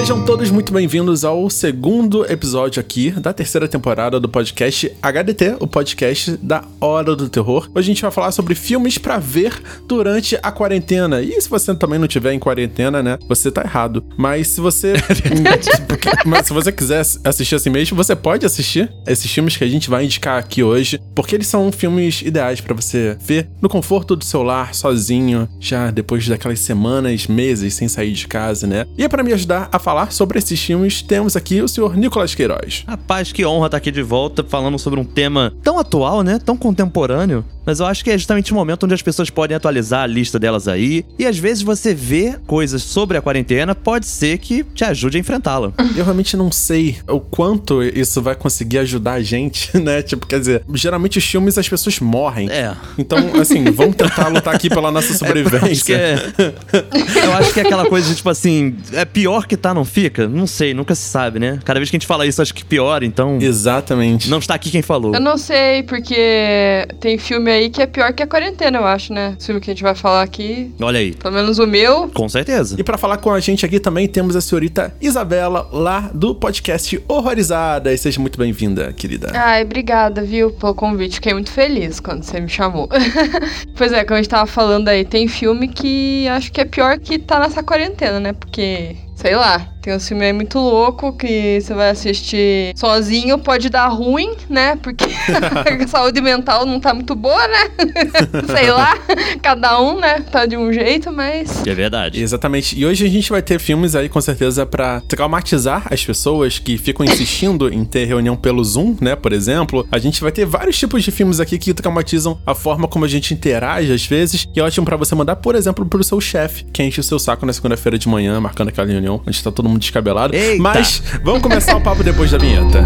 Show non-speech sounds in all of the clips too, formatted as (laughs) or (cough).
Sejam todos muito bem-vindos ao segundo episódio aqui da terceira temporada do podcast HDT, o podcast da Hora do Terror. Hoje a gente vai falar sobre filmes pra ver durante a quarentena. E se você também não tiver em quarentena, né, você tá errado. Mas se você (laughs) mas se você quiser assistir assim mesmo, você pode assistir esses filmes que a gente vai indicar aqui hoje, porque eles são filmes ideais para você ver no conforto do seu lar, sozinho, já depois daquelas semanas, meses sem sair de casa, né? E é para me ajudar a falar sobre esses filmes, temos aqui o senhor Nicolas Queiroz. Rapaz, que honra estar aqui de volta falando sobre um tema tão atual, né? Tão contemporâneo. Mas eu acho que é justamente o momento onde as pessoas podem atualizar a lista delas aí. E às vezes você vê coisas sobre a quarentena, pode ser que te ajude a enfrentá-la. (laughs) Eu realmente não sei o quanto isso vai conseguir ajudar a gente, (laughs) né? Tipo, quer dizer, geralmente os filmes as pessoas morrem. É. Então, assim, vamos tentar lutar aqui pela nossa sobrevivência. (laughs) É, eu, acho é... eu acho que é aquela coisa de, tipo assim, é pior que tá, não fica? Não sei, nunca se sabe, né? Cada vez que a gente fala isso, acho que pior, então. Exatamente. Não está aqui quem falou. Eu não sei, porque tem filme aí que é pior que a quarentena, eu acho, né? O filme que a gente vai falar aqui. Olha aí. Pelo menos o meu. Com certeza. E para falar com a gente aqui também temos a senhorita Isabela, lá do podcast Horrorizada. E seja muito bem-vinda, querida. Ai, obrigada, viu, pelo convite. Fiquei muito feliz quando você me chamou. (laughs) pois é, como a gente tava falando aí, tem filme que acho que é pior que tá nessa quarentena, né? Porque sei lá, tem um filme aí muito louco que você vai assistir sozinho, pode dar ruim, né? Porque (laughs) a saúde mental não tá muito boa, né? (laughs) sei lá, cada um, né? Tá de um jeito, mas. É verdade. Exatamente. E hoje a gente vai ter filmes aí, com certeza, para traumatizar as pessoas que ficam insistindo em ter reunião pelo Zoom, né? Por exemplo. A gente vai ter vários tipos de filmes aqui que traumatizam a forma como a gente interage às vezes. E é ótimo para você mandar, por exemplo, pro seu chefe, que enche o seu saco na segunda-feira de manhã, marcando aquela reunião reunião, onde tá todo mundo descabelado. Eita. Mas vamos começar o papo depois da vinheta.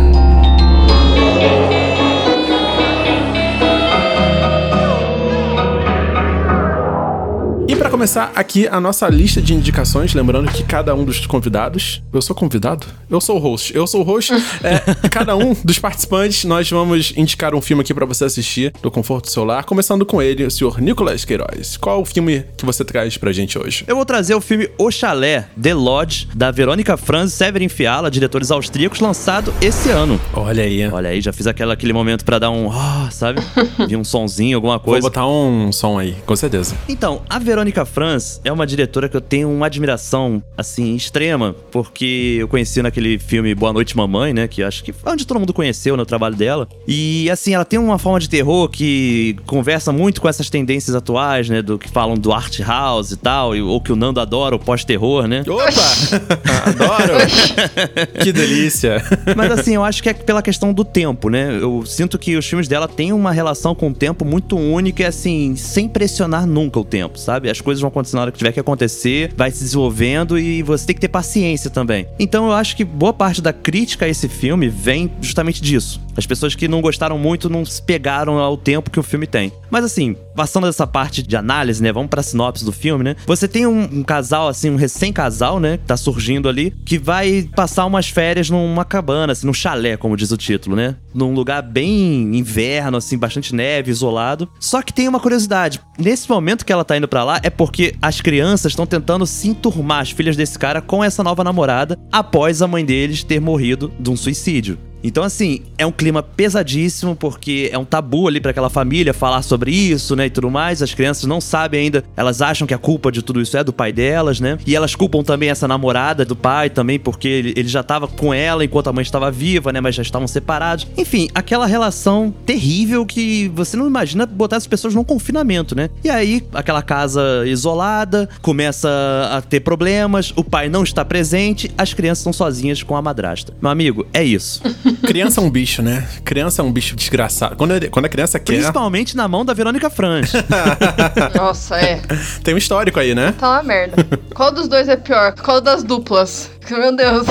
Começar aqui a nossa lista de indicações, lembrando que cada um dos convidados, eu sou convidado? Eu sou o host. Eu sou o host. (laughs) é, cada um dos participantes, nós vamos indicar um filme aqui para você assistir do conforto do seu lar, começando com ele, o senhor Nicolas Queiroz. Qual o filme que você traz pra gente hoje? Eu vou trazer o filme O Chalé, The Lodge, da Verônica Franz e Severin Fiala, diretores austríacos, lançado esse ano. Olha aí. Olha aí, já fiz aquela, aquele momento para dar um, oh, sabe? (laughs) Vi um sonzinho, alguma coisa. Vou botar um som aí, com certeza. Então, a Verônica Franz é uma diretora que eu tenho uma admiração, assim, extrema, porque eu conheci naquele filme Boa Noite Mamãe, né? Que acho que foi onde todo mundo conheceu no né, trabalho dela. E, assim, ela tem uma forma de terror que conversa muito com essas tendências atuais, né? Do que falam do art house e tal, ou que o Nando adora, o pós-terror, né? Opa! (laughs) Adoro! que delícia! Mas, assim, eu acho que é pela questão do tempo, né? Eu sinto que os filmes dela têm uma relação com o tempo muito única e, assim, sem pressionar nunca o tempo, sabe? As coisas vão acontecer na hora que tiver que acontecer, vai se desenvolvendo e você tem que ter paciência também. Então eu acho que boa parte da crítica a esse filme vem justamente disso. As pessoas que não gostaram muito não se pegaram ao tempo que o filme tem. Mas assim, passando dessa parte de análise, né? Vamos pra sinopse do filme, né? Você tem um, um casal, assim, um recém-casal, né? Que tá surgindo ali, que vai passar umas férias numa cabana, assim, num chalé, como diz o título, né? Num lugar bem inverno, assim, bastante neve, isolado. Só que tem uma curiosidade. Nesse momento que ela tá indo para lá, é porque as crianças estão tentando se enturmar, as filhas desse cara, com essa nova namorada, após a mãe deles ter morrido de um suicídio. Então, assim, é um clima pesadíssimo, porque é um tabu ali para aquela família falar sobre isso, né, e tudo mais. As crianças não sabem ainda, elas acham que a culpa de tudo isso é do pai delas, né? E elas culpam também essa namorada do pai também, porque ele, ele já tava com ela enquanto a mãe estava viva, né, mas já estavam separados. Enfim, aquela relação terrível que você não imagina botar as pessoas num confinamento, né? E aí, aquela casa isolada começa a ter problemas, o pai não está presente, as crianças estão sozinhas com a madrasta. Meu amigo, é isso. (laughs) Criança é um bicho, né? Criança é um bicho desgraçado. Quando, quando a criança quer. Principalmente na mão da Verônica Franz. (laughs) Nossa, é. Tem um histórico aí, né? Tá uma merda. Qual dos dois é pior? Qual das duplas? Meu Deus.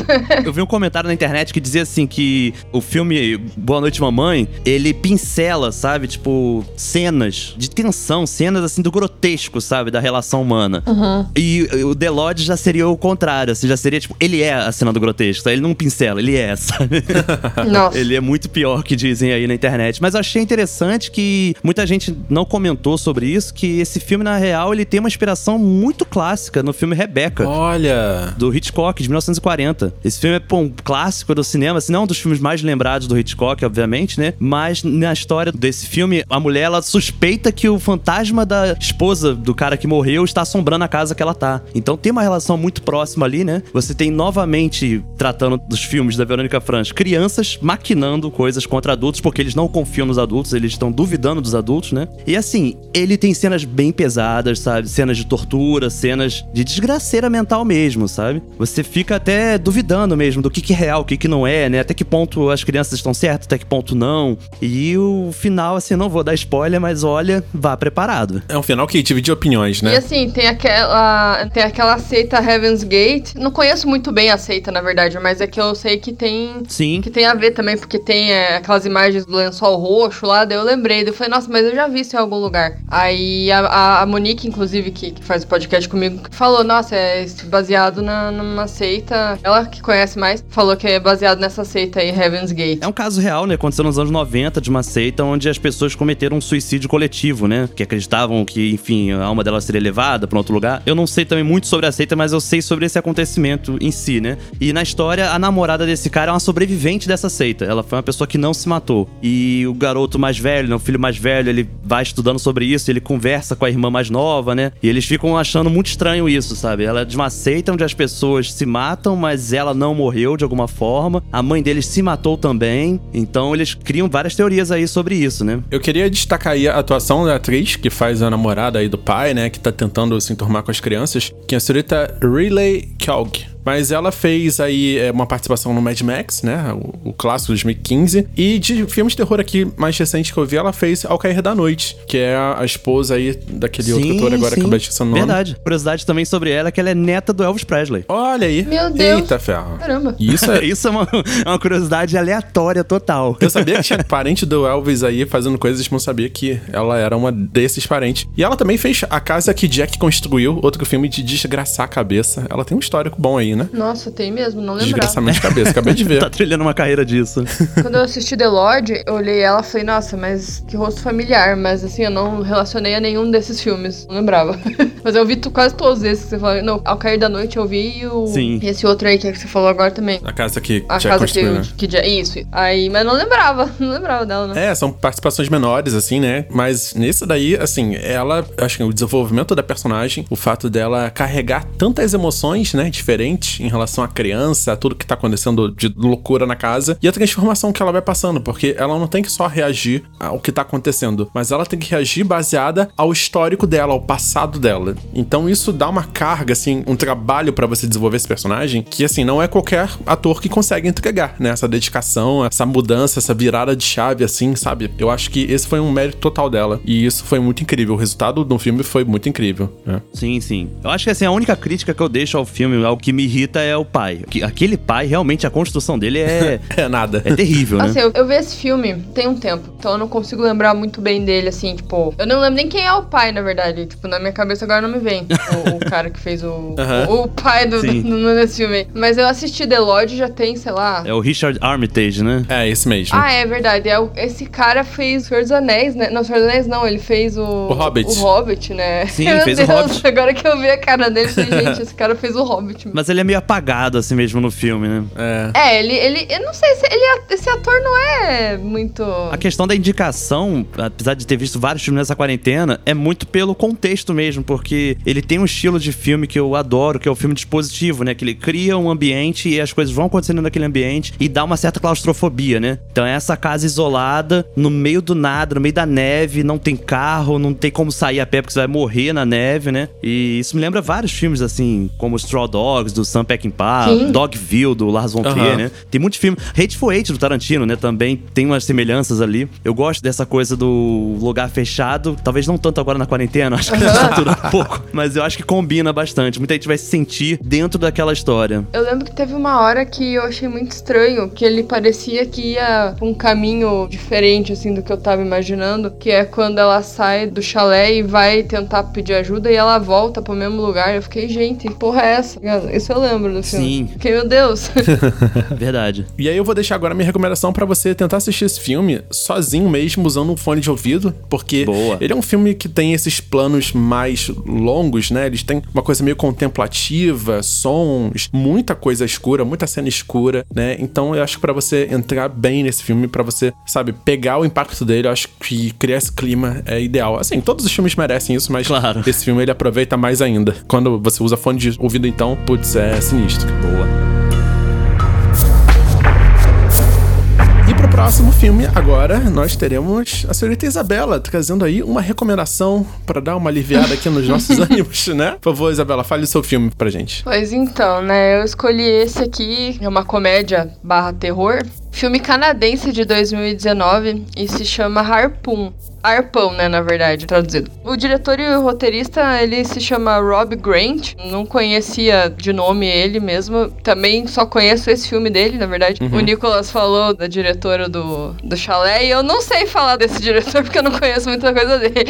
Eu vi um comentário na internet que dizia assim que o filme Boa Noite Mamãe, ele pincela, sabe? Tipo, cenas de tensão, cenas assim do grotesco, sabe? Da relação humana. Uhum. E o The Lodge já seria o contrário, assim, já seria tipo, ele é a cena do grotesco, ele não pincela, ele é, sabe? (laughs) (laughs) Nossa. Ele é muito pior que dizem aí na internet. Mas eu achei interessante que muita gente não comentou sobre isso, que esse filme, na real, ele tem uma inspiração muito clássica no filme Rebecca. Olha. Do Hitchcock, de 1940. Esse filme é pô, um clássico do cinema, assim, não um dos filmes mais lembrados do Hitchcock, obviamente, né? Mas na história desse filme, a mulher ela suspeita que o fantasma da esposa do cara que morreu está assombrando a casa que ela tá. Então tem uma relação muito próxima ali, né? Você tem novamente, tratando dos filmes da Verônica Franz, crianças maquinando coisas contra adultos porque eles não confiam nos adultos, eles estão duvidando dos adultos, né? E assim, ele tem cenas bem pesadas, sabe? Cenas de tortura, cenas de desgraceira mental mesmo, sabe? Você fica até duvidando mesmo do que, que é real, o que, que não é, né? Até que ponto as crianças estão certas, até que ponto não. E o final, assim, não vou dar spoiler, mas olha, vá preparado. É um final que divide opiniões, E né? assim, tem aquela, tem aquela seita Heaven's Gate. Não conheço muito bem a seita, na verdade, mas é que eu sei que tem Sim. que tem a ver também, porque tem é, aquelas imagens do lençol roxo lá, daí eu lembrei. Daí eu falei, nossa, mas eu já vi isso em algum lugar. Aí a, a, Monique, inclusive, que, que faz o podcast comigo, falou, nossa, é baseado na, numa seita. Ela que conhece mais, falou que é baseado nessa seita aí, Heaven's Gate. É um caso real, né? Aconteceu nos anos 90 de uma seita onde as pessoas cometeram um suicídio coletivo, né? Que acreditavam que, enfim, a alma dela seria levada pra outro lugar. Eu não sei também muito sobre a seita, mas eu sei sobre esse acontecimento em si, né? E na história, a namorada desse cara é uma sobrevivente dessa seita. Ela foi uma pessoa que não se matou. E o garoto mais velho, né? O filho mais velho, ele vai estudando sobre isso, ele conversa com a irmã mais nova, né? E eles ficam achando muito estranho isso, sabe? Ela é de uma seita onde as pessoas se matam, mas ela não morreu de alguma forma. A mãe deles se matou também. Então eles criam várias teorias aí sobre isso, né? Eu queria destacar aí a atuação da atriz que faz a namorada aí do pai, né? Que tá tentando se enturmar com as crianças, que é a senhorita Riley Kelg. Mas ela fez aí é, uma participação no Mad Max, né? O, o clássico de 2015. E de filmes de terror aqui mais recente que eu vi, ela fez Ao Cair da Noite, que é a, esposa aí daquele outro ator agora que eu esquecer o nome. Verdade. Curiosidade também sobre ela é que ela é neta do Elvis Presley. Olha aí. Meu Deus. Eita ferro. Caramba. Isso é, (laughs) Isso é uma, é uma curiosidade aleatória total. Eu sabia que tinha (laughs) parente do Elvis aí fazendo coisas, mas não sabia que ela era uma desses parentes. E ela também fez A Casa que Jack Construiu, outro filme de desgraçar a cabeça. Ela tem um histórico bom aí, né? Nossa, tem mesmo, não lembrava. Desgraçamento de cabeça, acabei de (laughs) ver. tá trilhando uma carreira disso. Quando eu assisti The Lord, eu olhei ela e falei, nossa, mas que rosto familiar. Mas assim, eu não relacionei a nenhum desses filmes. Não lembrava. (laughs) mas eu vi quase todos esses que você falou. Não, Ao Cair da Noite eu vi e o. Sim. e esse outro aí que você falou agora também. A casa que A Jack casa construiu, né? que, que. Isso. Aí, mas não lembrava. (laughs) Não lembrava dela, né? É, são participações menores, assim, né? Mas nesse daí, assim, ela, acho que o desenvolvimento da personagem, o fato dela carregar tantas emoções, né, diferentes em relação à criança, a tudo que tá acontecendo de loucura na casa, e a transformação que ela vai passando, porque ela não tem que só reagir ao que tá acontecendo, mas ela tem que reagir baseada ao histórico dela, ao passado dela. Então isso dá uma carga, assim, um trabalho pra você desenvolver esse personagem, que, assim, não é qualquer ator que consegue entregar, né? Essa dedicação, essa mudança, essa virada de chave, assim, sabe? Eu acho que esse foi um mérito total dela. E isso foi muito incrível. O resultado do filme foi muito incrível, né? Sim, sim. Eu acho que assim, a única crítica que eu deixo ao filme, ao que me irrita é o pai. Que- Aquele pai, realmente, a construção dele é, (laughs) É nada. é terrível, né? Assim, eu, eu vi esse filme tem um tempo, então eu não consigo lembrar muito bem dele, assim, tipo. Eu não lembro nem quem é o pai, na verdade. Tipo, na minha cabeça agora não me vem o, o cara que fez o. (laughs) O, o pai do, do, do- nesse filme. Mas eu assisti The Lodge já tem, sei lá. É o Richard Armitage, né? É, esse mesmo. Ah, é verdade. É, o- esse cara fez Senhor dos Anéis, né? Não, Senhor dos Anéis não, ele fez o. O Hobbit. O Hobbit, né? Sim, (laughs) Meu fez o Deus, Hobbit. Agora que eu vi a cara dele, eu falei, gente, esse cara fez o Hobbit. Mas ele é meio apagado assim mesmo no filme, né? É. É, ele, ele. Eu não sei se ele. é- Esse ator não é muito. A questão da indicação, apesar de ter visto vários filmes nessa quarentena, é muito pelo contexto mesmo, porque ele tem um estilo de filme que eu adoro, que é o filme dispositivo, né? Que ele cria um ambiente e as coisas vão acontecendo naquele ambiente e dá uma certa claustrofobia, né? Então é essa casa isolada, no meio do nada, no meio da neve, não tem carro, não tem como sair a pé porque você vai morrer na neve, né? E isso me lembra vários filmes, assim, como Straw Dogs, do Sam Peckinpah, Sim. Dogville, do Lars von Trier, Aham. né? Tem muitos filmes. Hateful Eight do Tarantino, né? Também tem umas semelhanças ali. Eu gosto dessa coisa do lugar fechado. Talvez não tanto agora na quarentena, (laughs) acho que satura um pouco. Mas eu acho que combina bastante. Muita gente vai se sentir dentro daquela história. Eu lembro que teve uma hora que eu achei muito estranho, que ele parecia que ia pra um caminho diferente, assim, do que eu tava imaginando, que é quando ela sai do chalé e vai tentar pedir ajuda e ela volta pro mesmo lugar. Eu fiquei, gente, que porra é essa? Isso eu lembro do filme. Sim. Fiquei, meu Deus. (laughs) Verdade. E aí eu vou deixar agora minha recomendação pra você tentar assistir esse filme sozinho mesmo, usando um fone de ouvido, porque Boa. ele é um filme que tem esses planos mais longos, né? Eles têm uma coisa meio contemplativa, sons, muita coisa escura, muita cena escura, né? Então eu acho que pra você entrar bem nesse filme, pra você, sabe, pegar o impacto dele, eu acho que criar esse clima é ideal. Assim, todos os filmes merecem isso, mas Claro. esse filme ele aproveita mais ainda. Quando você usa fone de ouvido, então, putz, é sinistro. Boa. E pro próximo filme, agora, nós teremos a senhorita Isabela trazendo aí uma recomendação pra dar uma aliviada aqui nos nossos (laughs) ânimos, né? Por favor, Isabela, fale o seu filme pra gente. Pois então, né? Eu escolhi esse aqui, é uma comédia barra terror. Filme canadense de 2019 e se chama Harpoon. Arpão, né, na verdade, traduzido. O diretor e o roteirista, ele se chama Rob Grant. Não conhecia de nome ele mesmo. Também só conheço esse filme dele, na verdade. O Nicolas falou da diretora do, do Chalé e eu não sei falar desse diretor porque eu não conheço muita coisa dele. (laughs)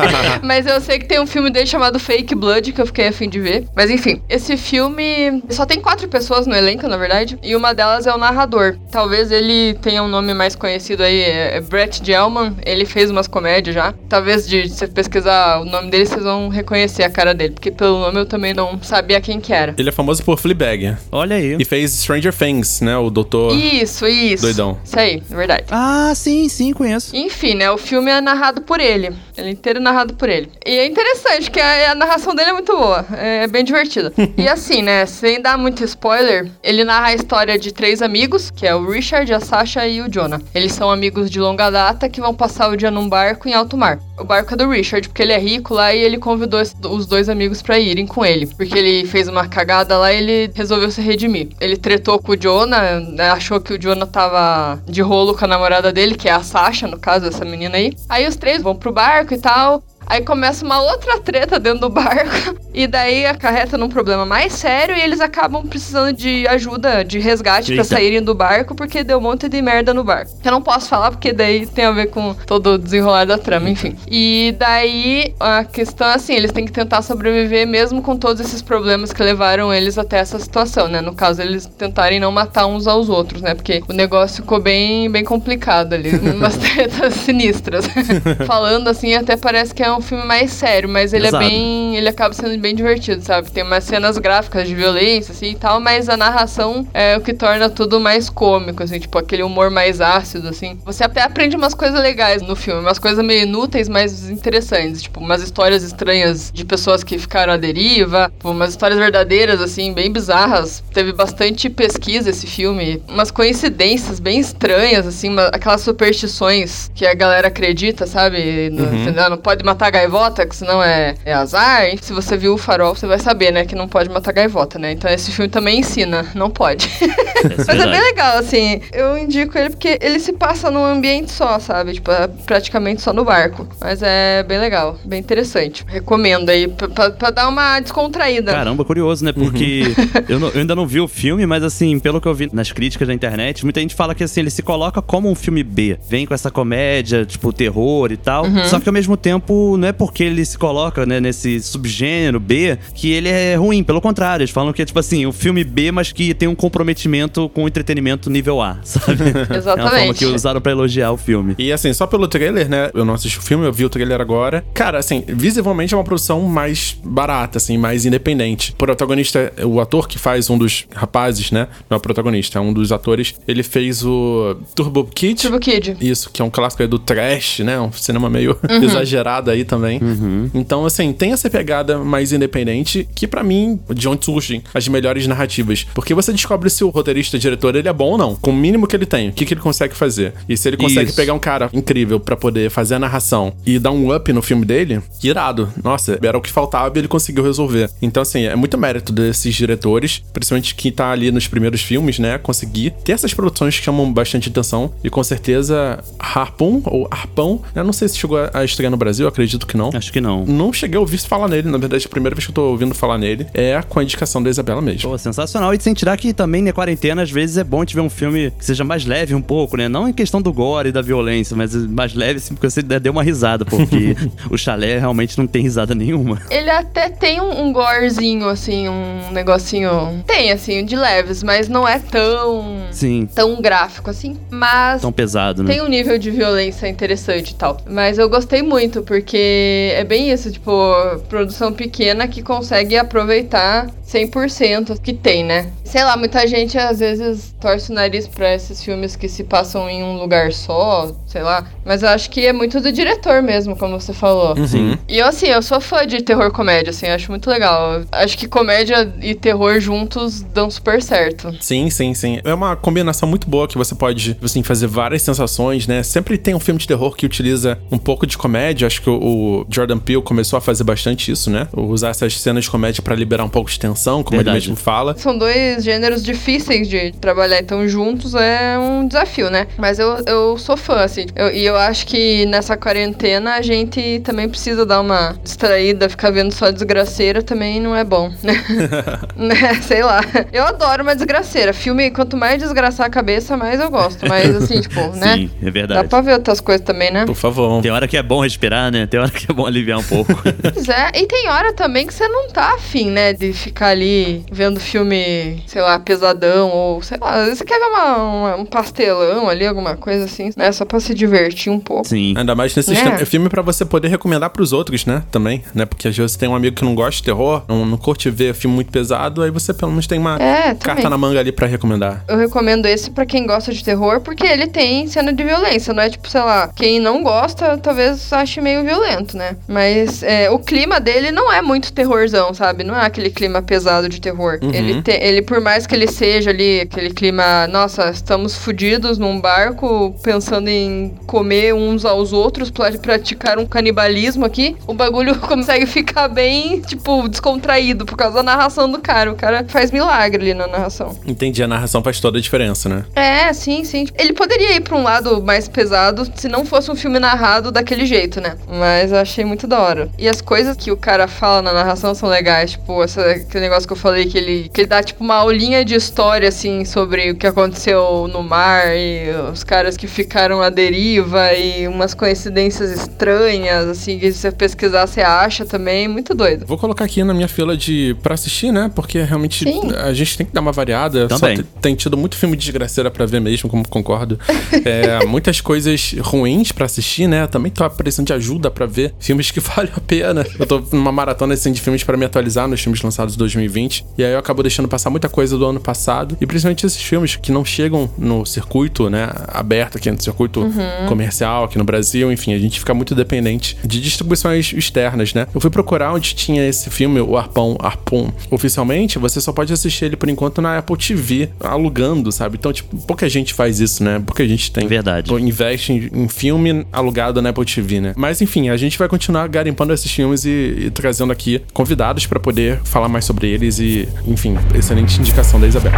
(laughs) Mas eu sei que tem um filme dele chamado Fake Blood que eu fiquei afim de ver. Mas enfim, esse filme só tem quatro pessoas no elenco, na verdade. E uma delas é o narrador. Talvez ele tenha um nome mais conhecido aí, é é Brett Gelman. Ele fez umas comédias já. Talvez de você pesquisar o nome dele, vocês vão reconhecer a cara dele. Porque pelo nome eu também não sabia quem que era. Ele é famoso por Fleabag Olha aí. e fez Stranger Things, né? O doutor... Isso, isso. Doidão. Isso aí, é verdade. Ah, sim, sim, conheço. Enfim, né? O filme é narrado por ele. Ele é inteiro narrado por ele. E é interessante, que a, a narração dele é muito boa. É bem divertida. (laughs) e assim, né? Sem dar muito spoiler, ele narra a história de três amigos, que é o Richard, a Sasha e o Jonah. Eles são amigos de longa data que vão passar o dia num barco em alto mar. O barco é do Richard, porque ele é rico lá e ele convidou os dois amigos pra irem com ele. Porque ele fez uma cagada lá e ele resolveu se redimir. Ele tretou com o Jonah, né, achou que o Jonah tava de rolo com a namorada dele, que é a Sasha, no caso, essa menina aí. Aí os três vão pro barco e tal. Aí começa uma outra treta dentro do barco. (laughs) E daí acarreta num problema mais sério e eles acabam precisando de ajuda, de resgate pra Eita. saírem do barco, porque deu um monte de merda no barco. Eu não posso falar porque daí tem a ver com todo o desenrolar da trama, enfim. E daí a questão é assim, eles têm que tentar sobreviver mesmo com todos esses problemas que levaram eles até essa situação, né? No caso, eles tentarem não matar uns aos outros, né? Porque o negócio ficou bem, bem complicado ali, umas (laughs) tretas sinistras. (laughs) Falando assim, até parece que é um filme mais sério, mas ele Exato. é bem, ele acaba sendo bem divertido, sabe? Tem umas cenas gráficas de violência assim e tal, mas a narração é o que torna tudo mais cômico, assim, tipo aquele humor mais ácido assim. Você até aprende umas coisas legais no filme, umas coisas meio inúteis, mas interessantes, tipo umas histórias estranhas de pessoas que ficaram à deriva, tipo, umas histórias verdadeiras assim, bem bizarras. Teve bastante pesquisa esse filme, umas coincidências bem estranhas assim, uma- aquelas superstições que a galera acredita, sabe? No, entendeu? Não pode matar gaivota, que senão é, é azar. E se você viu o farol, você vai saber, né, que não pode matar gaivota, né? Então esse filme também ensina, não pode. (laughs) Mas é bem legal, assim. Eu indico ele porque ele se passa num ambiente só, sabe? Tipo, é praticamente só no barco. Mas é bem legal, bem interessante. Recomendo aí, pra, dar uma descontraída. Caramba, curioso, né? Porque eu, não- (laughs) eu ainda não vi o filme, mas assim, pelo que eu vi nas críticas da internet, muita gente fala que assim, ele se coloca como um filme B. Vem com essa comédia, tipo, terror e tal. Só que ao mesmo tempo, não é porque ele se coloca, né, nesse subgênero B que ele é ruim. Pelo contrário, eles falam que é tipo assim, o filme B, mas que tem um comprometimento com o entretenimento nível A, (laughs) sabe? (laughs) É uma forma Exatamente. que usaram pra elogiar o filme. E assim, só pelo trailer, né? Eu não assisti o filme, eu vi o trailer agora. Cara, assim, visivelmente é uma produção mais barata, assim, mais independente. O protagonista, o ator que faz um dos rapazes, né? Não é o protagonista, é um dos atores. Ele fez o Turbo Kid. Turbo Kid. Isso, que é um clássico aí do trash, né? Um cinema meio (laughs) exagerado aí também. Então, assim, tem essa pegada mais independente, que pra mim, de onde surgem as melhores narrativas. Porque você descobre se o roteirista, diretor, ele é bom ou não. Com o mínimo que ele tem. O que, que ele consegue fazer. E se ele consegue Isso. pegar um cara incrível pra poder fazer a narração e dar um up no filme dele, irado. Nossa, era o que faltava e ele conseguiu resolver. Então, assim, é muito mérito desses diretores, principalmente quem tá ali nos primeiros filmes, né? Conseguir ter essas produções que chamam bastante atenção. E com certeza, Harpoon ou Arpão, eu não sei se chegou a- a estrear no Brasil, acredito acredito que não. Acho que não. Não cheguei a ouvir falar nele, na verdade, a primeira vez que eu tô ouvindo falar nele é com a indicação da Isabela mesmo. Pô, sensacional. E sem tirar que também na quarentena, às vezes é bom te ver um filme que seja mais leve um pouco, né? Não em questão do gore e da violência, mas mais leve, assim, porque você deu uma risada, porque (laughs) o chalé realmente não tem risada nenhuma. Ele até tem um, um gorezinho, assim, um negocinho. Tem, assim, de leves, mas não é tão. Sim. tão gráfico, assim. Mas. Tão pesado, né? Tem um nível de violência interessante e tal. Mas eu gostei muito, porque é bem isso, tipo, produção pequena que consegue aproveitar 100% que tem, né? Sei lá, muita gente às vezes torce o nariz pra esses filmes que se passam em um lugar só, sei lá. Mas eu acho que é muito do diretor mesmo, como você falou. Uhum. E eu, assim, eu sou fã de terror comédia, assim, eu acho muito legal. Acho que comédia e terror juntos dão super certo. Sim, sim, sim. É uma combinação muito boa que você pode, assim, fazer várias sensações, né? Sempre tem um filme de terror que utiliza um pouco de comédia. Acho que o Jordan Peele começou a fazer bastante isso, né? Usar essas cenas de comédia pra liberar um pouco de tensão, como Verdade. ele mesmo fala. São dois gêneros difíceis de trabalhar, então juntos é um desafio, né? Mas eu, eu sou fã, assim. Eu- e eu acho que nessa quarentena a gente também precisa dar uma distraída, ficar vendo só desgraceira também não é bom, (laughs) (laughs) né? Sei lá. Eu adoro uma desgraceira. Filme, quanto mais desgraçar a cabeça, mais eu gosto. Mas assim, tipo, né? Sim, é Dá verdade. pra ver outras coisas também, né? Por favor. Tem hora que é bom respirar, né? Tem hora que é bom aliviar um pouco. Pois é, e tem hora também que você não tá afim, né, de ficar ali vendo filme, sei lá, pesadão, ou sei lá, às vezes você quer ver uma, uma- um pastelão ali, alguma coisa assim, né, só pra se divertir um pouco. Sim. Ainda mais nesse É. é. filme pra você poder recomendar pros outros, né? Também, né? Porque às vezes você tem um amigo que não gosta de terror, não, não curte ver filme muito pesado, aí você pelo menos tem uma É, carta na manga ali pra recomendar. Eu recomendo esse pra quem gosta de terror, porque ele tem cena de violência, não é tipo, sei lá, quem não gosta talvez ache meio violento, né? Mas é, o clima dele não é muito terrorzão, sabe? Não é aquele clima pesado de terror. Uhum. Ele, te- ele, por mais que ele seja ali aquele clima, nossa, estamos fudidos num barco pensando em comer uns aos outros, pra praticar um canibalismo aqui, o bagulho (laughs) consegue ficar bem, tipo, descontraído por causa da narração do cara. O cara faz milagre ali na narração. Entendi, a narração faz toda a diferença, né? É, sim, sim. Ele poderia ir pra um lado mais pesado se não fosse um filme narrado daquele jeito, né? Mas eu achei muito da hora. E as coisas que o cara fala na narração são legais. Tipo, essa, aquele negócio que eu falei que ele, que ele dá, tipo, uma aulinha de história, assim, sobre o que aconteceu no mar e os caras que ficaram à deriva e umas coincidências estranhas, assim, que se você pesquisar você acha também. Muito doido. Vou colocar aqui na minha fila de pra assistir, né? Porque realmente Sim. a gente tem que dar uma variada. Também. Só te- tem tido muito filme de desgraceira pra ver mesmo, como concordo. (laughs) É, muitas coisas ruins pra assistir, né? Também tô precisando de ajuda pra ver filmes que (laughs) valem a pena. Eu tô numa maratona assim, de filmes pra me atualizar nos filmes lançados em 2020. E aí eu acabo deixando passar muita coisa do ano passado. E principalmente esses filmes que não chegam no circuito, né? Aberto aqui no circuito comercial aqui no Brasil. Enfim, a gente fica muito dependente de distribuições externas, né? Eu fui procurar onde tinha esse filme, o Arpão Arpon. Oficialmente, você só pode assistir ele por enquanto na Apple TV, alugando, sabe? Então, tipo, pouca gente faz isso, né? Pouca gente tem. Verdade. Ou investe em, em filme alugado na Apple TV, né? Mas enfim, a gente vai continuar garimpando esses filmes e, e trazendo aqui convidados pra poder falar mais sobre eles e, enfim, excelente indicação da Isabel.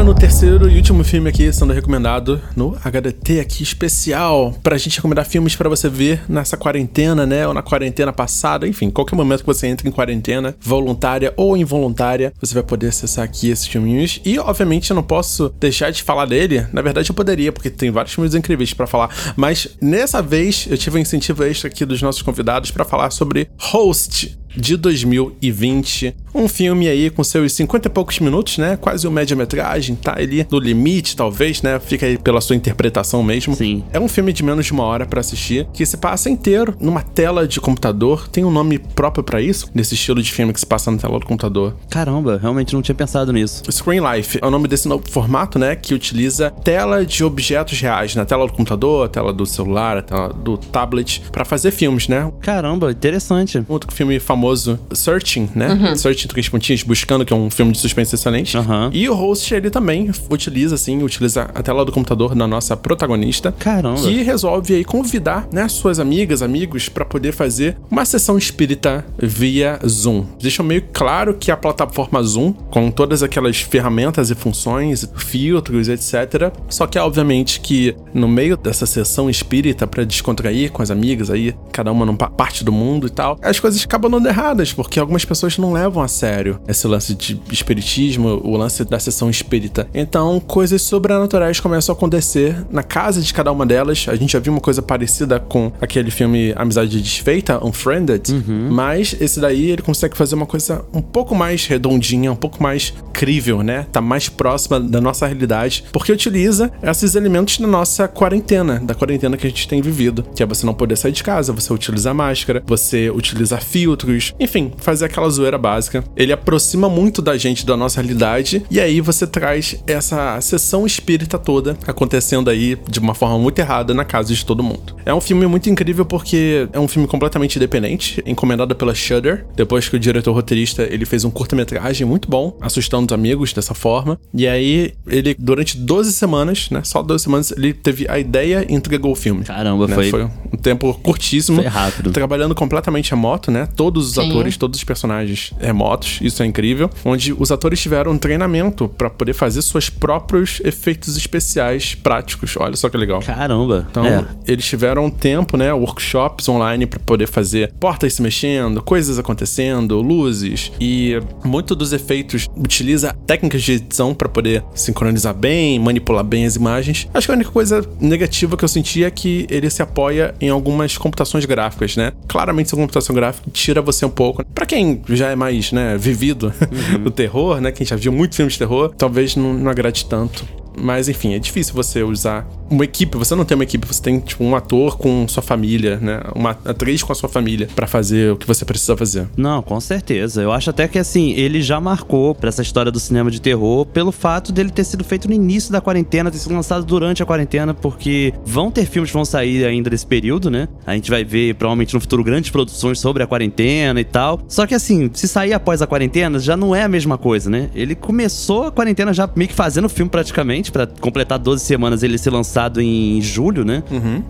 Agora, no terceiro e último filme aqui, sendo recomendado no HDT aqui especial, pra gente recomendar filmes pra você ver nessa quarentena, né? Ou na quarentena passada, enfim, qualquer momento que você entra em quarentena, voluntária ou involuntária, você vai poder acessar aqui esses filminhos. E, obviamente, eu não posso deixar de falar dele. Na verdade, eu poderia, porque tem vários filmes incríveis pra falar. Mas, nessa vez, eu tive um incentivo extra aqui dos nossos convidados pra falar sobre Host, de 2020. Um filme aí com seus 50 e poucos minutos, né? Quase uma média-metragem, tá ali no limite, talvez, né? Fica aí pela sua interpretação mesmo. Sim. É um filme de menos de uma hora pra assistir, que se passa inteiro numa tela de computador. Tem um nome próprio pra isso, nesse estilo de filme que se passa na tela do computador. Caramba, realmente não tinha pensado nisso. Screen Life é o nome desse novo formato, né? Que utiliza tela de objetos reais, na tela do computador, a tela do celular, a tela do tablet, pra fazer filmes, né? Caramba, interessante. Outro filme famoso famoso Searching, né? Searching três pontinhos, buscando, que é um filme de suspense excelente. Aham. E o host, ele também utiliza, assim, utiliza a tela do computador da nossa protagonista. Caramba. Que resolve aí convidar, né, suas amigas, amigos, pra poder fazer uma sessão espírita via Zoom. Deixa meio claro que a plataforma Zoom, com todas aquelas ferramentas e funções, filtros, etc. Só que, obviamente, que no meio dessa sessão espírita pra descontrair com as amigas aí, cada uma numa parte do mundo e tal, as coisas acabam dando erradas, porque algumas pessoas não levam a sério esse lance de espiritismo, o lance da sessão espírita. Então, coisas sobrenaturais começam a acontecer na casa de cada uma delas. A gente já viu uma coisa parecida com aquele filme Amizade Desfeita, Unfriended, mas esse daí ele consegue fazer uma coisa um pouco mais redondinha, um pouco mais crível, né? Tá mais próxima da nossa realidade, porque utiliza esses elementos da nossa quarentena, da quarentena que a gente tem vivido, que é você não poder sair de casa, você utilizar máscara, você utilizar filtros, enfim, fazer aquela zoeira básica. Ele aproxima muito da gente da nossa realidade e aí você traz essa sessão espírita toda acontecendo aí de uma forma muito errada na casa de todo mundo. É um filme muito incrível porque é um filme completamente independente, encomendado pela Shudder, depois que o diretor roteirista ele fez um curta-metragem muito bom, assustando os amigos dessa forma. E aí ele durante 12 semanas, né, só 12 semanas ele teve a ideia e entregou o filme. Caramba, né? foi- foi um tempo curtíssimo. Foi rápido. Trabalhando completamente remoto, né? Todos os Sim. atores, todos os personagens remotos, isso é incrível. Onde os atores tiveram um treinamento pra poder fazer seus próprios efeitos especiais práticos. Olha só que legal. Caramba. Então, é. eles tiveram um tempo, né, workshops online pra poder fazer portas se mexendo, coisas acontecendo, luzes e muito dos efeitos utiliza técnicas de edição pra poder sincronizar bem, manipular bem as imagens. Acho que a única coisa negativa que eu senti é que ele se apoia em algumas computações gráficas, né? Claramente essa computação gráfica tira você um pouco. Pra quem já é mais, né, vivido (laughs) do terror, né, quem já viu muito filme de terror, talvez não, não agrade tanto. Mas enfim, é difícil você usar uma equipe. Você não tem uma equipe, você tem tipo um ator com sua família, né? Uma atriz com a sua família pra fazer o que você precisa fazer. Não, com certeza. Eu acho até que assim, ele já marcou pra essa história do cinema de terror pelo fato dele ter sido feito no início da quarentena, ter sido lançado durante a quarentena, porque vão ter filmes que vão sair ainda desse período, né? A gente vai ver provavelmente no futuro grandes produções sobre a quarentena e tal. Só que assim, se sair após a quarentena, já não é a mesma coisa, né? Ele começou a quarentena já meio que fazendo filme praticamente, pra completar 12 semanas ele ser lançado em julho, né?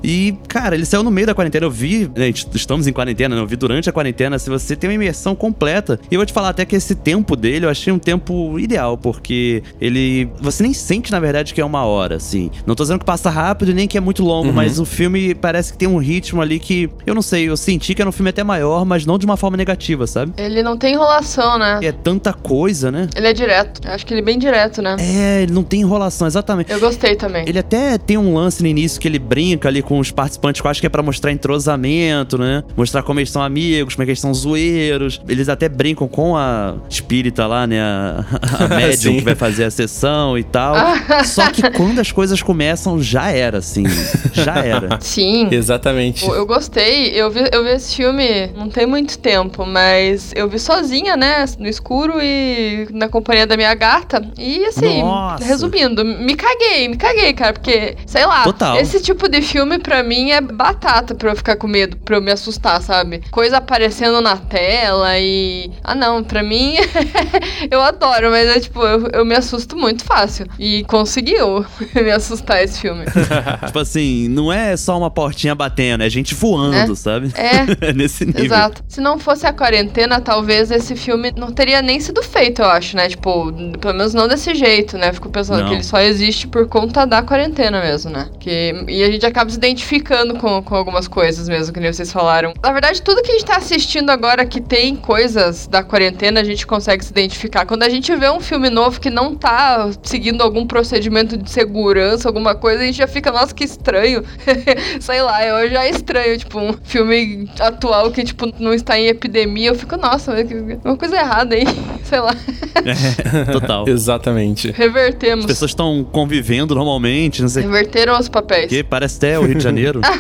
E, cara, ele saiu no meio da quarentena. Eu vi, né, gente, estamos em quarentena, né? Eu vi durante a quarentena. Se você tem uma imersão completa. E eu vou te falar até que esse tempo dele eu achei um tempo ideal, porque ele. Você nem sente, na verdade, que é uma hora, assim. Não tô dizendo que passa rápido nem que é muito longo, mas o filme parece que tem um ritmo ali que. Eu não sei, eu senti que era um filme até maior, mas não de uma forma negativa, sabe? Ele não tem enrolação, né? E é tanta coisa, né? Ele é direto. Eu acho que ele é bem direto, né? É, ele não tem enrolação, exatamente. Eu gostei também. Ele até tem um lance no início que ele brinca ali com os participantes, que eu acho que é pra mostrar entrosamento, né? Mostrar como eles são amigos, como é que eles são zoeiros. Eles até brincam com a espírita lá, né? A, a (laughs) médium que vai fazer a sessão e tal. Só que quando as coisas começam, já era, assim. Já era. (laughs) Sim. Exatamente. Eu eu gostei, eu vi, eu vi esse filme não tem muito tempo, mas eu vi sozinha, né, no escuro e na companhia da minha gata. E assim, Nossa. resumindo, me caguei, me caguei, cara, porque, sei lá, Total. esse tipo de filme pra mim é batata pra eu ficar com medo, pra eu me assustar, sabe? Coisa aparecendo na tela e. Ah, não, pra mim (laughs) eu adoro, mas é tipo, eu, eu me assusto muito fácil. E conseguiu (laughs) me assustar esse filme. (laughs) tipo assim, não é só uma portinha batendo, é gente voando, É. sabe? É. Nesse nível. Exato. Se não fosse a quarentena, talvez esse filme não teria nem sido feito, eu acho, né? Tipo, pelo menos não desse jeito, né? Fico pensando Não. que ele só existe por conta da quarentena mesmo, né? Que, e a gente acaba se identificando com, com algumas coisas mesmo, que nem vocês falaram. Na verdade, tudo que a gente tá assistindo agora que tem coisas da quarentena, a gente consegue se identificar. Quando a gente vê um filme novo que não tá seguindo algum procedimento de segurança, alguma coisa, a gente já fica, nossa, que estranho. (laughs) Sei lá, eu já estranho, tipo, um filme atual que, tipo, não está em epidemia, eu fico, nossa, uma coisa errada aí, (laughs) sei lá. É, (laughs) total. Exatamente. Revertemos. As pessoas estão convivendo normalmente, não sei o Reverteram os papéis. que. Parece até o Rio de Janeiro. (laughs)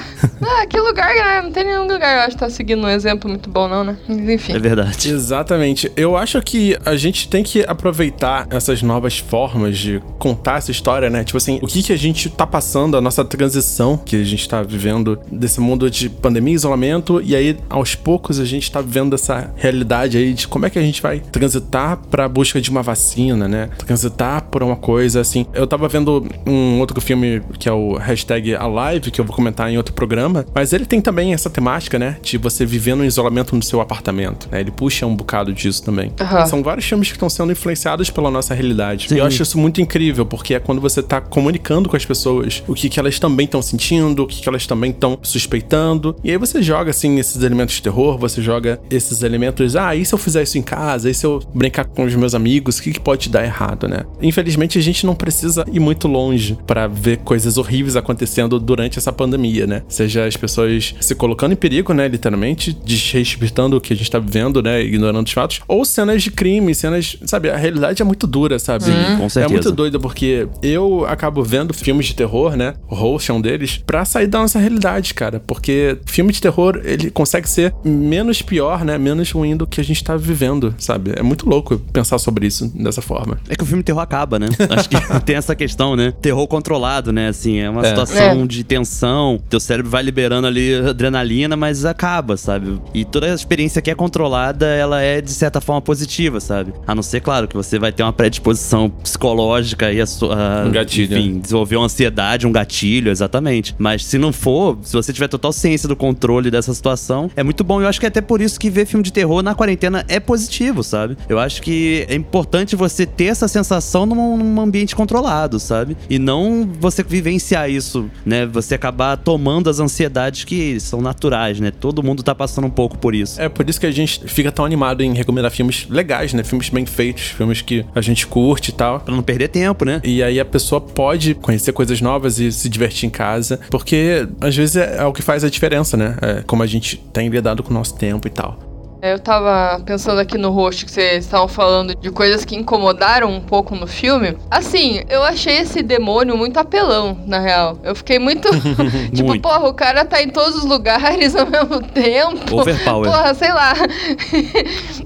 Ah, que lugar, né? Não tem nenhum lugar, eu acho, que tá seguindo um exemplo muito bom, não, né? Mas enfim. É verdade. Exatamente. Eu acho que a gente tem que aproveitar essas novas formas de contar essa história, né? Tipo assim, o que que a gente tá passando, a nossa transição que a gente tá vivendo desse mundo de pandemia, isolamento, e aí aos poucos a gente tá vivendo essa realidade aí de como é que a gente vai transitar pra busca de uma vacina, né? Transitar por uma coisa assim. Eu tava vendo um outro filme que é o hashtag Alive, que eu vou comentar em outro programa, mas ele tem também essa temática, né? De você viver no isolamento no seu apartamento, né? Ele puxa um bocado disso também. Aham. São vários filmes que estão sendo influenciados pela nossa realidade. Sim. E eu acho isso muito incrível, porque é quando você tá comunicando com as pessoas o que, que elas também estão sentindo, o que, que elas também estão suspeitando. E aí você joga, assim, esses elementos de terror, você joga esses elementos, ah, e se eu fizer isso em casa? E se eu brincar com os meus amigos? O que, que pode dar errado, né? Infelizmente, a gente não precisa ir muito longe pra ver coisas horríveis acontecendo durante essa pandemia, né? Seja as pessoas se colocando em perigo, né, literalmente, desrespeitando o que a gente tá vivendo, né, ignorando os fatos, ou cenas de crime, cenas, sabe, a realidade é muito dura, sabe? Sim, com É certeza. muito doido porque eu acabo vendo filmes de terror, né? O Host é um deles, pra sair da nossa realidade, cara. Porque filme de terror, ele consegue ser menos pior, né? Menos ruim do que a gente tá vivendo, sabe? É muito louco pensar sobre isso dessa forma. É que o filme terror acaba, né? (laughs) Acho que tem essa questão, né? Terror controlado, né? Assim, é uma É. situação É. de tensão. Teu cérebro vai liberando ali adrenalina, mas acaba, sabe? E toda a experiência que é controlada, ela é de certa forma positiva, sabe? A não ser, claro, que você vai ter uma predisposição psicológica e a sua. Um gatilho, Enfim, desenvolver uma ansiedade, um gatilho, exatamente. Mas se não for, se você tiver total ciência do controle dessa situação, é muito bom. Eu acho que é até por isso que ver filme de terror na quarentena é positivo, sabe? Eu acho que é importante você ter essa sensação num, num ambiente controlado, sabe? E não você vivenciar isso, né? Você acabar tomando as ansiedades que são naturais, né? Todo mundo tá passando um pouco por isso. É por isso que a gente fica tão animado em recomendar filmes legais, né? Filmes bem feitos, filmes que a gente curte e tal. Pra não perder tempo, né? E aí a pessoa pode conhecer coisas novas e se divertir em casa, porque às vezes é, é o que faz a diferença, né? É como a gente tem lidado com o nosso tempo e tal. Eu tava pensando aqui no rosto que vocês estavam falando de coisas que incomodaram um pouco no filme. Assim, eu achei esse demônio muito apelão, na real. Eu fiquei muito. (laughs) (laughs) tipo, Muito. porra, o cara tá em todos os lugares (laughs) ao mesmo tempo. Overpower. Porra, sei lá.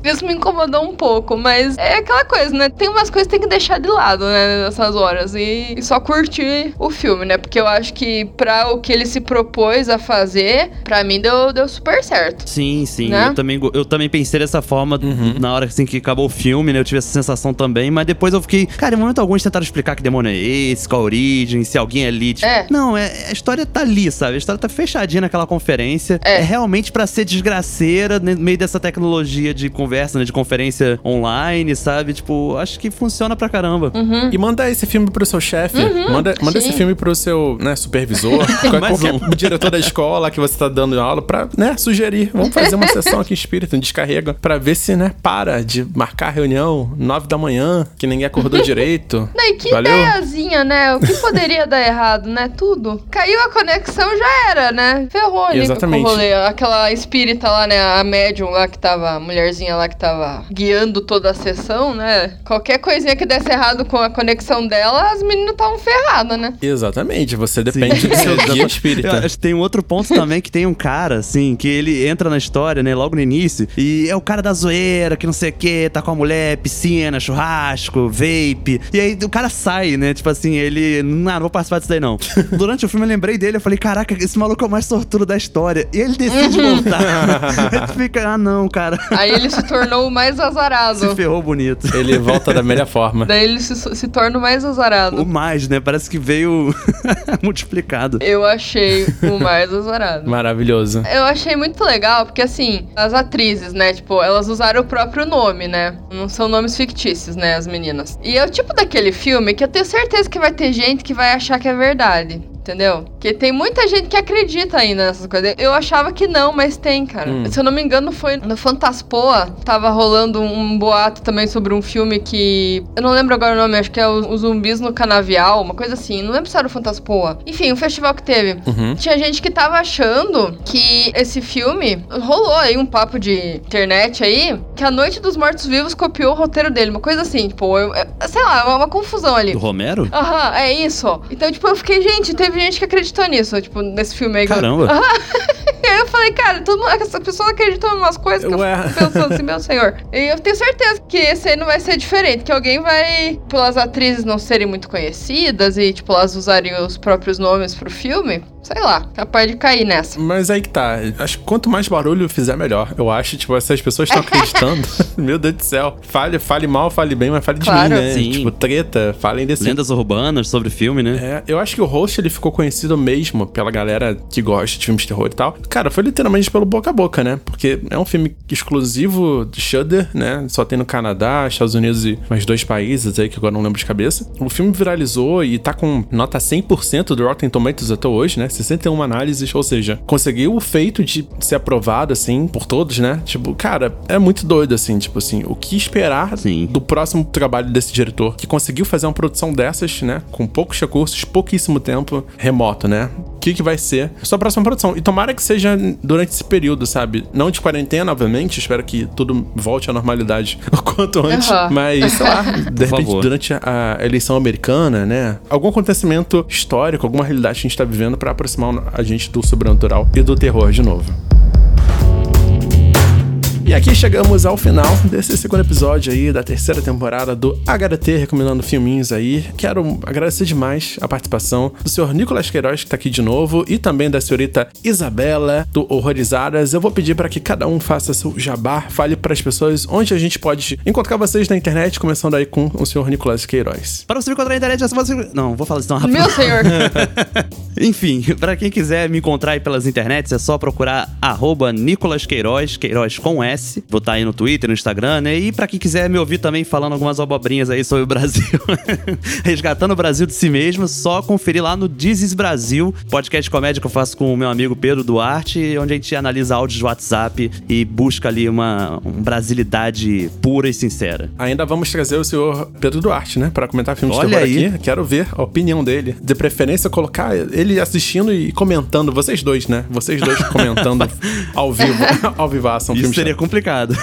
Isso me incomodou um pouco, mas é aquela coisa, né? Tem umas coisas que tem que deixar de lado, né? Nessas horas. E, só curtir o filme, né? Porque eu acho que pra o que ele se propôs a fazer, pra mim deu, deu super certo. Sim, sim. Né? Eu, também, go- eu também pensei dessa forma na hora assim, que acabou o filme, né? Eu tive essa sensação também, mas depois eu fiquei. Cara, em momento algum eles tentaram explicar que demônio é esse, qual a origem, se alguém é ali. Tipo, É. Não, é, a história tá ali, sabe? A história tá fechadinha naquela conferência. É. É, realmente pra ser desgraceira né, no meio dessa tecnologia de conversa, né? De conferência online, sabe? Tipo, acho que funciona pra caramba. E manda esse filme pro seu chefe, manda, manda esse filme pro seu né, supervisor, (laughs) qualquer um. diretor da escola que você tá dando aula pra, né, sugerir. Vamos fazer uma sessão aqui espírita, um descarrega, pra ver se, né, para de marcar reunião nove da manhã, que ninguém acordou (laughs) direito. Daí que Valeu? ideiazinha, né? O que (laughs) poderia dar errado, né? Tudo. Caiu a conexão, já era, né? Ferrou ali Exatamente. com o rolê. Aquela espírita lá, né? A médium lá que tava, a mulherzinha lá que tava guiando toda a sessão, né? Qualquer coisinha que desse errado com a conexão dela, as meninas estavam ferradas, né? Exatamente, você depende do (laughs) seu guia espírita. tem um outro ponto também que tem um cara, assim, que ele entra na história, né, logo no início, e é o cara da zoeira, que não sei o que, tá com a mulher, piscina, churrasco, vape. E aí o cara sai, né? Tipo assim, ele. Não, não vou participar disso daí, não. (laughs) Durante o filme eu lembrei dele, eu falei, caraca, esse maluco é o mais sortudo da história. E ele decide voltar. (laughs) aí tu fica, ah, não, cara. Aí ele se tornou o mais Se azarado. ferrou bonito. Ele volta da melhor forma. Daí ele se, se torna o mais O azarado. mais, né? Parece que veio (laughs) multiplicado. Eu achei o mais azarado. Maravilhoso. Eu achei muito legal, porque assim, as atrizes, né, tipo, elas usaram o próprio nome, né? Não são nomes fictícios, né, as meninas. E é o tipo daquele filme que eu tenho certeza que vai ter gente que vai achar que é verdade. Entendeu? Porque tem muita gente que acredita ainda nessas coisas. Eu achava que não, mas tem, cara. Hum. Se eu não me engano, foi no Fantaspoa. Tava rolando um boato também sobre um filme que. Eu não lembro agora o nome, acho que é Os Zumbis no Canavial, uma coisa assim. Não lembro se era o Fantaspoa. Enfim, um festival que teve. Uhum. Tinha gente que tava achando que esse filme rolou aí um papo de internet aí, que a Noite dos Mortos Vivos copiou o roteiro dele, uma coisa assim, tipo, eu- eu- sei lá, uma, uma confusão ali. Do Romero? Aham, é isso. Então, tipo, eu fiquei, gente, teve gente que acreditou nisso, tipo, nesse filme aí. Caramba. E (laughs) aí eu falei, cara, todo mundo, essas pessoas acreditam em umas coisas que Ué. eu fico pensando assim, meu senhor. E eu tenho certeza que esse aí não vai ser diferente, que alguém vai, pelas atrizes não serem muito conhecidas e, tipo, elas usarem os próprios nomes pro filme, sei lá, capaz de cair nessa. Mas aí que tá. Acho que quanto mais barulho fizer, melhor. Eu acho, tipo, essas pessoas estão (laughs) acreditando. (laughs) Meu Deus do céu. Fale, fale mal, fale bem, mas fale de Claro. mim, né? Sim. Tipo, treta, falem desse. Lendas urbanas sobre o filme, né? É, eu acho que o host ele ficou conhecido mesmo pela galera que gosta de filmes de terror e tal. Cara, foi literalmente pelo boca a boca, né? Porque é um filme exclusivo do Shudder, né? Só tem no Canadá, Estados Unidos e mais dois países aí que agora não lembro de cabeça. O filme viralizou e tá com nota 100% do Rotten Tomatoes até hoje, né? 61 análises, ou seja, conseguiu o feito de ser aprovado assim por todos, né? Tipo, cara, é muito doido assim, tipo assim, o que esperar Sim. do próximo trabalho desse diretor, que conseguiu fazer uma produção dessas, né? Com poucos recursos, pouquíssimo tempo, remoto, né? O que, que vai ser sua próxima produção? E tomara que seja durante esse período, sabe? Não de quarentena, obviamente. Espero que tudo volte à normalidade o quanto antes. Aham. Mas, sei lá, (laughs) de repente, favor. durante a eleição americana, né? Algum acontecimento histórico, alguma realidade que a gente tá vivendo pra aproximar a gente do sobrenatural e do terror de novo. E aqui chegamos ao final desse segundo episódio aí da terceira temporada do HDT, recomendando filminhos aí. Quero agradecer demais a participação do senhor Nicolas Queiroz, que tá aqui de novo, e também da senhorita Isabela, do Horrorizadas. Eu vou pedir para que cada um faça seu jabá, fale para as pessoas onde a gente pode encontrar vocês na internet, começando aí com o senhor Nicolas Queiroz. Para você me encontrar na internet, é só você... Não, vou falar isso tão rápido. Meu senhor. (laughs) Enfim, pra quem quiser me encontrar aí pelas internets, é só procurar arroba Nicolas Queiroz, Queiroz com S. Vou estar aí no Twitter, no Instagram, né? E pra quem quiser me ouvir também falando algumas abobrinhas aí sobre o Brasil, (laughs) resgatando o Brasil de si mesmo, só conferir lá no Dizes Brasil, podcast de comédia que eu faço com o meu amigo Pedro Duarte, onde a gente analisa áudios de WhatsApp e busca ali uma, uma brasilidade pura e sincera. Ainda vamos trazer o senhor Pedro Duarte, né? Para comentar filmes de Olha terror aí. aqui. Quero ver a opinião dele. De preferência, colocar ele assistindo e comentando. Vocês dois, né? Vocês dois comentando (laughs) ao vivo, ao vivaço. Um Isso seria complicado.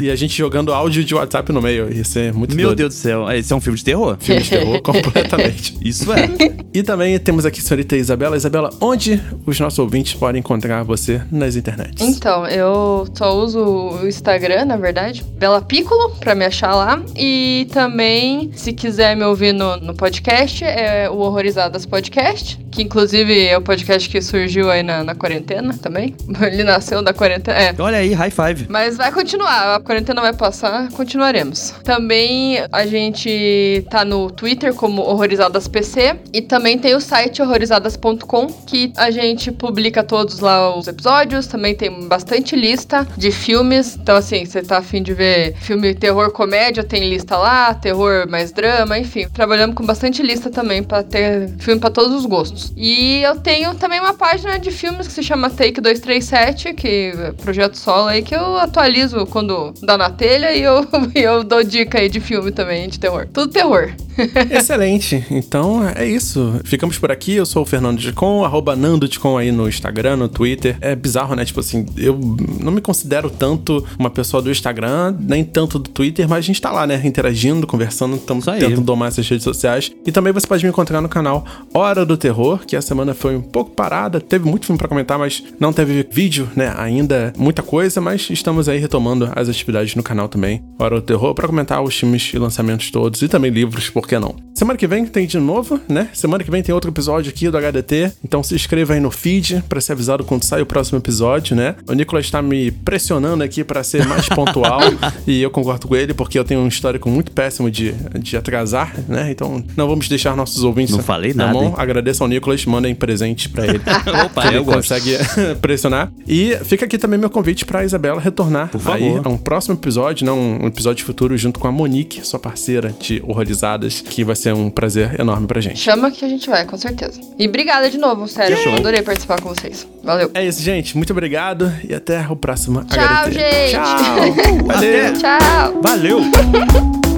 E a gente jogando áudio de WhatsApp no meio. Ia ser muito Meu doido. Deus do céu, esse é um filme de terror? Filme de terror (laughs) completamente. Isso é. E também temos aqui a senhorita Isabela. Isabela, onde os nossos ouvintes podem encontrar você nas internets? Então, eu só uso o Instagram, na verdade, Bela Piccolo, pra me achar lá. E também, se quiser me ouvir no, no podcast, é o Horrorizadas Podcast, que inclusive é o podcast que surgiu aí na, na quarentena também. (laughs) Ele nasceu da quarentena. É. Olha aí, high five. Mas vai continuar, a quarentena vai passar, continuaremos. Também a gente tá no Twitter como Horrorizadas PC e também tem o site horrorizadas.com que a gente publica todos lá os episódios, também tem bastante lista de filmes. Então assim, você tá afim de ver filme terror comédia, tem lista lá, terror mais drama, enfim. Trabalhamos com bastante lista também pra ter filme pra todos os gostos. E eu tenho também uma página de filmes que se chama Take 237, que é projeto solo aí que eu atualizo quando dá na telha e eu, (laughs) eu dou dica aí de filme também, de terror. Tudo terror. (laughs) Excelente. Então é isso. Ficamos por aqui. Eu sou o Fernando Dicon, arroba Nando Dicon aí no Instagram, no Twitter. É bizarro, né? Tipo assim, eu não me considero tanto uma pessoa do Instagram, nem tanto do Twitter, mas a gente tá lá, né? Interagindo, conversando, estamos tentando domar essas redes sociais. E também você pode me encontrar no canal Hora do Terror, que a semana foi um pouco parada. Teve muito filme pra comentar, mas não teve vídeo, né? Ainda muita coisa, mas estamos aí retomando as atividades no canal também. Hora do Terror, pra comentar os filmes e lançamentos todos e também livros, por que não? Semana que vem tem de novo, né? Semana que vem tem outro episódio aqui do HDT. Então se inscreva aí no feed pra ser avisado quando sai o próximo episódio, né? O Nicolas tá me pressionando aqui pra ser mais pontual (laughs) e eu concordo com ele porque eu tenho um histórico muito péssimo de, de atrasar, né? Então não vamos deixar nossos ouvintes Não falei na nada, mão. hein? Agradeço ao Nicolas, mandem presente pra ele. (laughs) Opa, que ele eu gosto. consegue (laughs) pressionar. E fica aqui também meu convite pra Isabela retomar retornar Por favor. aí a um próximo episódio, né? Um episódio futuro junto com a Monique, sua parceira de Horrorizadas, que vai ser um prazer enorme pra gente. Chama que a gente vai, com certeza. E obrigada de novo, sério. Show. Adorei participar com vocês. Valeu. É isso, gente. Muito obrigado e até o próximo Tchau, HDT. gente. Tchau. (laughs) Valeu. Tchau. Valeu! (laughs)